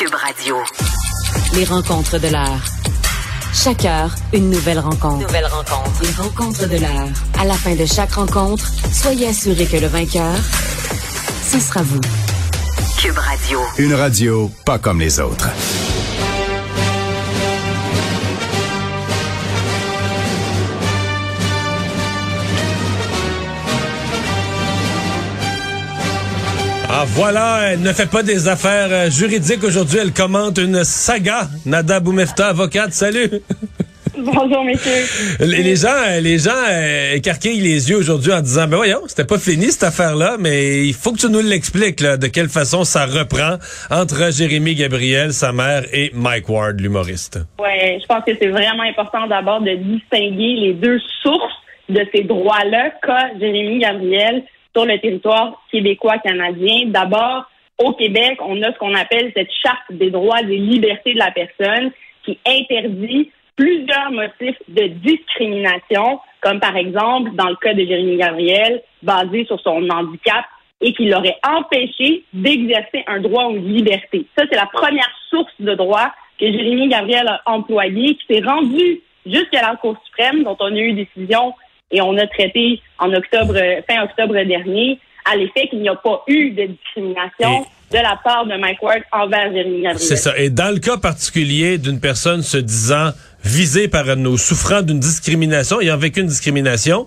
Cube Radio. Les rencontres de l'heure. Chaque heure, une nouvelle rencontre. Nouvelle rencontre. Les rencontres de l'heure. À la fin de chaque rencontre, soyez assurés que le vainqueur, ce sera vous. Cube Radio. Une radio pas comme les autres. Ah voilà, elle ne fait pas des affaires euh, juridiques aujourd'hui, elle commente une saga. Nada Boumefta, avocate, salut. Bonjour, messieurs. Les, les gens, euh, les gens euh, écarquillent les yeux aujourd'hui en disant, ben voyons, c'était pas fini cette affaire-là, mais il faut que tu nous l'expliques, de quelle façon ça reprend entre Jérémy Gabriel, sa mère, et Mike Ward, l'humoriste. Ouais, je pense que c'est vraiment important d'abord de distinguer les deux sources de ces droits-là qu'a Jérémy Gabriel sur le territoire québécois-canadien. D'abord, au Québec, on a ce qu'on appelle cette charte des droits et libertés de la personne qui interdit plusieurs motifs de discrimination, comme par exemple, dans le cas de Jérémy Gabriel, basé sur son handicap et qui l'aurait empêché d'exercer un droit ou une liberté. Ça, c'est la première source de droit que Jérémy Gabriel a employée, qui s'est rendue jusqu'à la Cour suprême, dont on a eu décision et on a traité en octobre, fin octobre dernier, à l'effet qu'il n'y a pas eu de discrimination de la part de Mike Ward envers Jérémy Gabriel. C'est ça. Et dans le cas particulier d'une personne se disant visée par nos souffrant d'une discrimination, ayant vécu une discrimination,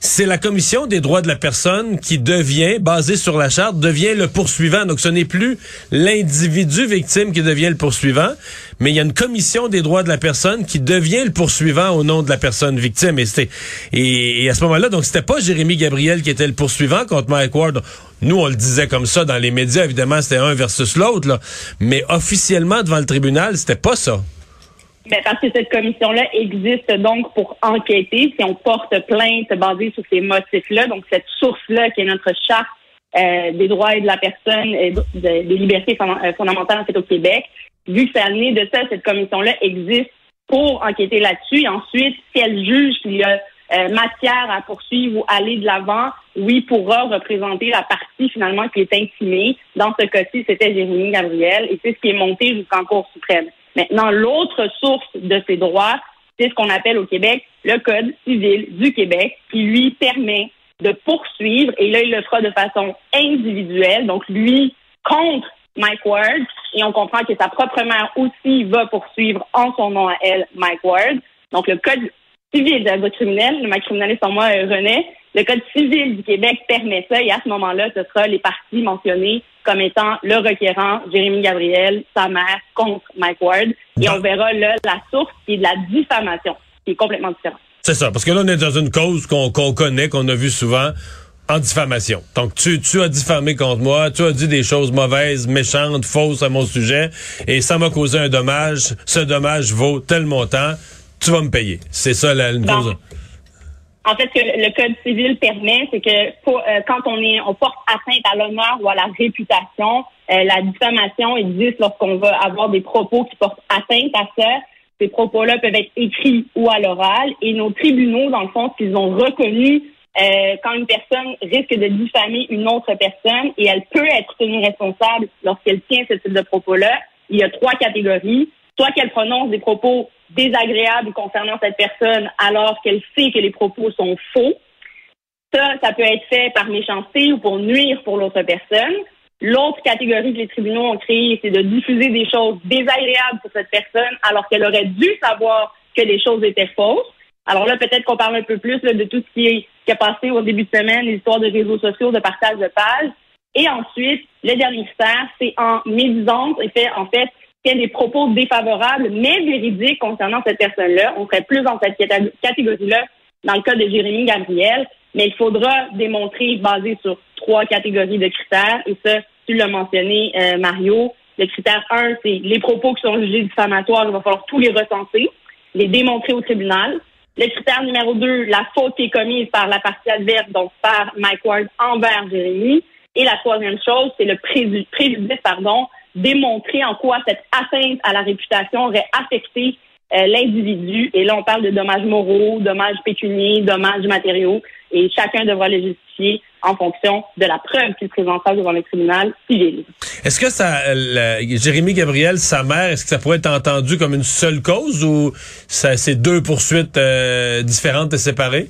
c'est la commission des droits de la personne qui devient, basée sur la charte, devient le poursuivant. Donc, ce n'est plus l'individu victime qui devient le poursuivant, mais il y a une commission des droits de la personne qui devient le poursuivant au nom de la personne victime. Et, et, à ce moment-là, donc, c'était pas Jérémy Gabriel qui était le poursuivant contre Mike Ward. Nous, on le disait comme ça dans les médias. Évidemment, c'était un versus l'autre, là. Mais officiellement, devant le tribunal, c'était pas ça. Ben, parce que cette commission-là existe donc pour enquêter si on porte plainte basée sur ces motifs-là. Donc, cette source-là qui est notre charte euh, des droits et de la personne, et des libertés euh, fondamentales en fait au Québec, vu que c'est amené de ça, cette commission-là existe pour enquêter là-dessus. Et ensuite, si elle juge qu'il y a euh, matière à poursuivre ou aller de l'avant, oui, pourra représenter la partie finalement qui est intimée. Dans ce cas-ci, c'était Jérémy Gabriel et c'est ce qui est monté jusqu'en Cour suprême. Maintenant, l'autre source de ces droits, c'est ce qu'on appelle au Québec le Code civil du Québec, qui lui permet de poursuivre, et là, il le fera de façon individuelle, donc lui contre Mike Ward, et on comprend que sa propre mère aussi va poursuivre en son nom à elle Mike Ward. Donc, le Code civil la criminel, le ma criminaliste en moi, euh, René, le Code civil du Québec permet ça et à ce moment-là, ce sera les parties mentionnées comme étant le requérant, Jérémy Gabriel, sa mère, contre Mike Ward. Et on verra là la source qui est de la diffamation, qui est complètement différente. C'est ça, parce que là, on est dans une cause qu'on connaît, qu'on a vu souvent en diffamation. Donc, tu, tu as diffamé contre moi, tu as dit des choses mauvaises, méchantes, fausses à mon sujet, et ça m'a causé un dommage. Ce dommage vaut tel montant. Tu vas me payer. C'est ça la une cause. En fait, ce que le Code civil permet, c'est que pour, euh, quand on est, on porte atteinte à l'honneur ou à la réputation, euh, la diffamation existe lorsqu'on va avoir des propos qui portent atteinte à ça. Ces propos-là peuvent être écrits ou à l'oral. Et nos tribunaux, dans le fond, qu'ils ont reconnu euh, quand une personne risque de diffamer une autre personne et elle peut être tenue responsable lorsqu'elle tient ce type de propos-là, il y a trois catégories. Soit qu'elle prononce des propos désagréable concernant cette personne alors qu'elle sait que les propos sont faux. Ça, ça peut être fait par méchanceté ou pour nuire pour l'autre personne. L'autre catégorie que les tribunaux ont créée, c'est de diffuser des choses désagréables pour cette personne alors qu'elle aurait dû savoir que les choses étaient fausses. Alors là, peut-être qu'on parle un peu plus de tout ce qui, est, qui a passé au début de semaine, les histoires de réseaux sociaux, de partage de pages. Et ensuite, le dernier critère, c'est en médisance, et fait, en fait, qu'il y a des propos défavorables, mais véridiques concernant cette personne-là. On serait plus dans cette catégorie-là dans le cas de Jérémy Gabriel, mais il faudra démontrer, basé sur trois catégories de critères, et ça, tu l'as mentionné, euh, Mario. Le critère 1, c'est les propos qui sont jugés diffamatoires, il va falloir tous les recenser, les démontrer au tribunal. Le critère numéro 2, la faute qui est commise par la partie adverse, donc par Mike Ward envers Jérémy. Et la troisième chose, c'est le préjudice, pardon, démontrer en quoi cette atteinte à la réputation aurait affecté euh, l'individu. Et là, on parle de dommages moraux, dommages pécuniers, dommages matériaux. Et chacun devra les justifier en fonction de la preuve qu'il présentera devant le tribunal civil. Est-ce que ça, Jérémy Gabriel, sa mère, est-ce que ça pourrait être entendu comme une seule cause ou c'est deux poursuites euh, différentes et séparées?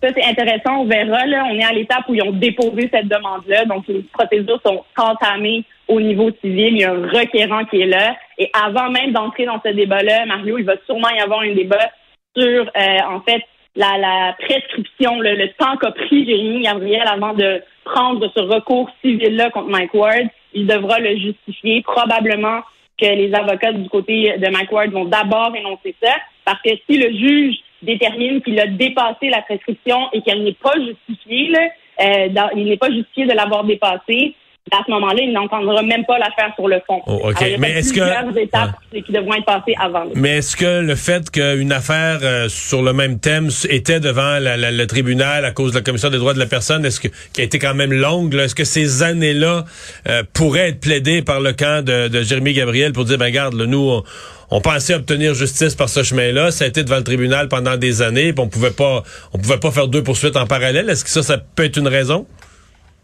Ça, c'est intéressant. On verra. Là, on est à l'étape où ils ont déposé cette demande-là. Donc, les procédures sont entamées au niveau civil. Il y a un requérant qui est là. Et avant même d'entrer dans ce débat-là, Mario, il va sûrement y avoir un débat sur, euh, en fait, la, la prescription, le, le temps qu'a pris Jérémy Gabriel avant de prendre ce recours civil-là contre Mike Ward. Il devra le justifier. Probablement que les avocats du côté de Mike Ward vont d'abord énoncer ça. Parce que si le juge détermine qu'il a dépassé la prescription et qu'elle n'est pas justifiée, là, euh, il n'est pas justifié de l'avoir dépassé, à ce moment-là, il n'entendra même pas l'affaire sur le fond. Oh, OK. mais est-ce que étapes qui devront être passées avant. Mais est-ce que le fait qu'une affaire euh, sur le même thème était devant le tribunal à cause de la commission des droits de la personne, est-ce que qui a été quand même longue, est-ce que ces années-là euh, pourraient être plaidées par le camp de, de Jérémy Gabriel pour dire ben garde, nous on, on pensait obtenir justice par ce chemin-là. Ça a été devant le tribunal pendant des années, puis on pouvait pas, on pouvait pas faire deux poursuites en parallèle. Est-ce que ça, ça peut être une raison?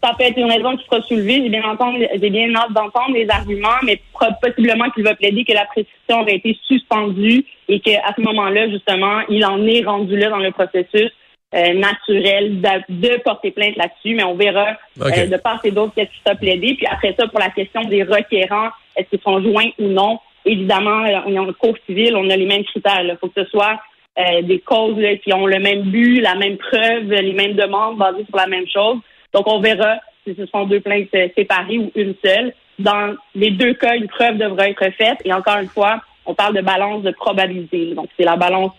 Ça peut être une raison qui sera soulevée. J'ai bien entendu, j'ai bien hâte d'entendre les arguments, mais possiblement qu'il va plaider que la prescription aurait été suspendue et qu'à ce moment-là, justement, il en est rendu là dans le processus. Euh, naturel de, porter plainte là-dessus, mais on verra euh, de part et d'autre qu'est-ce qui sera plaidé. Puis après ça, pour la question des requérants, est-ce qu'ils sont joints ou non, évidemment, euh, on est en cours civil, on a les mêmes critères. Il faut que ce soit euh, des causes qui ont le même but, la même preuve, les mêmes demandes basées sur la même chose. Donc, on verra si ce sont deux plaintes euh, séparées ou une seule. Dans les deux cas, une preuve devra être faite. Et encore une fois, on parle de balance de probabilité. Donc, c'est la balance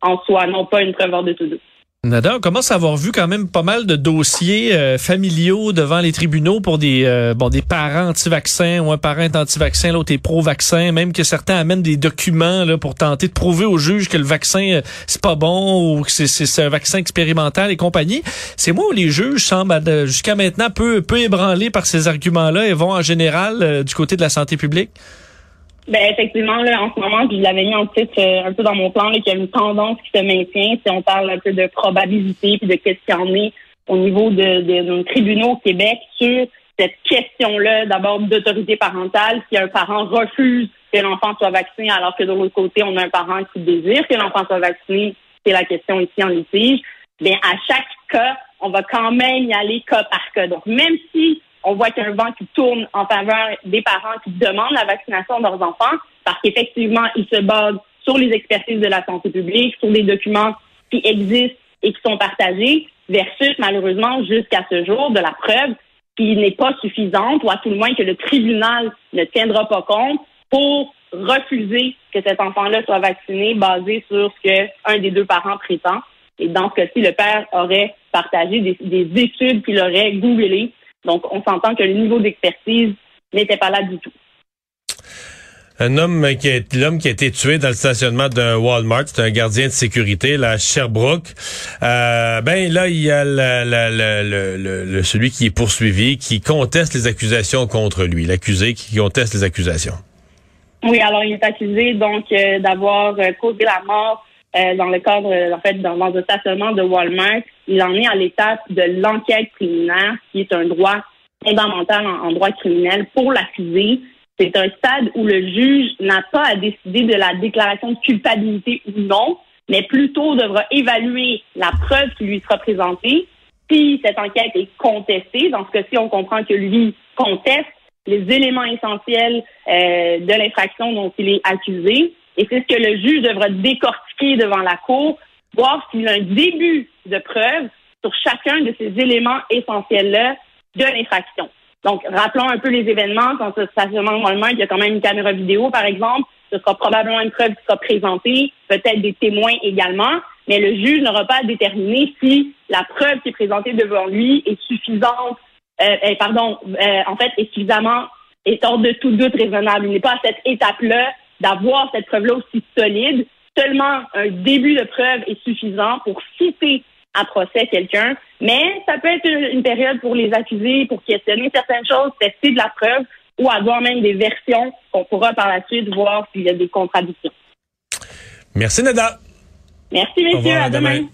en soi, non pas une preuve hors de tout doute. Nada, on commence à avoir vu quand même pas mal de dossiers euh, familiaux devant les tribunaux pour des euh, bon des parents anti-vaccins ou un parent anti-vaccin, l'autre est pro-vaccin, même que certains amènent des documents là, pour tenter de prouver au juge que le vaccin euh, c'est pas bon ou que c'est un vaccin expérimental et compagnie. C'est moi où les juges semblent jusqu'à maintenant peu peu ébranlés par ces arguments-là et vont en général du côté de la santé publique. Ben effectivement, là, en ce moment, je l'avais mis en titre euh, un peu dans mon plan, qu'il y a une tendance qui se maintient. Si on parle un peu de probabilité puis de qu'est-ce qu'il y en est au niveau de, de, de tribunaux au Québec sur cette question-là, d'abord d'autorité parentale, si un parent refuse que l'enfant soit vacciné, alors que de l'autre côté, on a un parent qui désire que l'enfant soit vacciné, c'est la question ici en litige. Bien, à chaque cas, on va quand même y aller cas par cas. Donc, même si on voit qu'il y a un vent qui tourne en faveur des parents qui demandent la vaccination de leurs enfants parce qu'effectivement, ils se basent sur les expertises de la santé publique, sur des documents qui existent et qui sont partagés, versus malheureusement jusqu'à ce jour de la preuve qui n'est pas suffisante, ou à tout le moins que le tribunal ne tiendra pas compte pour refuser que cet enfant-là soit vacciné basé sur ce qu'un des deux parents prétend. Et dans ce cas-ci, le père aurait partagé des, des études qu'il aurait googlées donc, on s'entend que le niveau d'expertise n'était pas là du tout. Un homme qui a l'homme qui a été tué dans le stationnement d'un Walmart, c'est un gardien de sécurité, la Sherbrooke. Euh, ben là, il y a le, celui qui est poursuivi, qui conteste les accusations contre lui, l'accusé qui conteste les accusations. Oui, alors il est accusé donc euh, d'avoir euh, causé la mort euh, dans le cadre, euh, en fait, dans, dans un stationnement de Walmart. Il en est à l'étape de l'enquête criminelle, qui est un droit fondamental en, droit criminel pour l'accusé. C'est un stade où le juge n'a pas à décider de la déclaration de culpabilité ou non, mais plutôt devra évaluer la preuve qui lui sera présentée Si cette enquête est contestée, dans ce cas-ci, on comprend que lui conteste les éléments essentiels euh, de l'infraction dont il est accusé. Et c'est ce que le juge devra décortiquer devant la Cour, voir s'il a un début de preuve sur chacun de ces éléments essentiels-là de l'infraction. Donc, rappelons un peu les événements. Quand ça se passe normalement, il y a quand même une caméra vidéo, par exemple. Ce sera probablement une preuve qui sera présentée, peut-être des témoins également, mais le juge n'aura pas à déterminer si la preuve qui est présentée devant lui est suffisante, euh, euh, pardon, euh, en fait, est suffisamment, est hors de tout doute raisonnable. Il n'est pas à cette étape-là d'avoir cette preuve-là aussi solide. Seulement un début de preuve est suffisant pour citer à procès quelqu'un, mais ça peut être une période pour les accusés, pour questionner certaines choses, tester de la preuve ou avoir même des versions qu'on pourra par la suite voir s'il y a des contradictions. Merci, Nada. Merci, messieurs. à demain.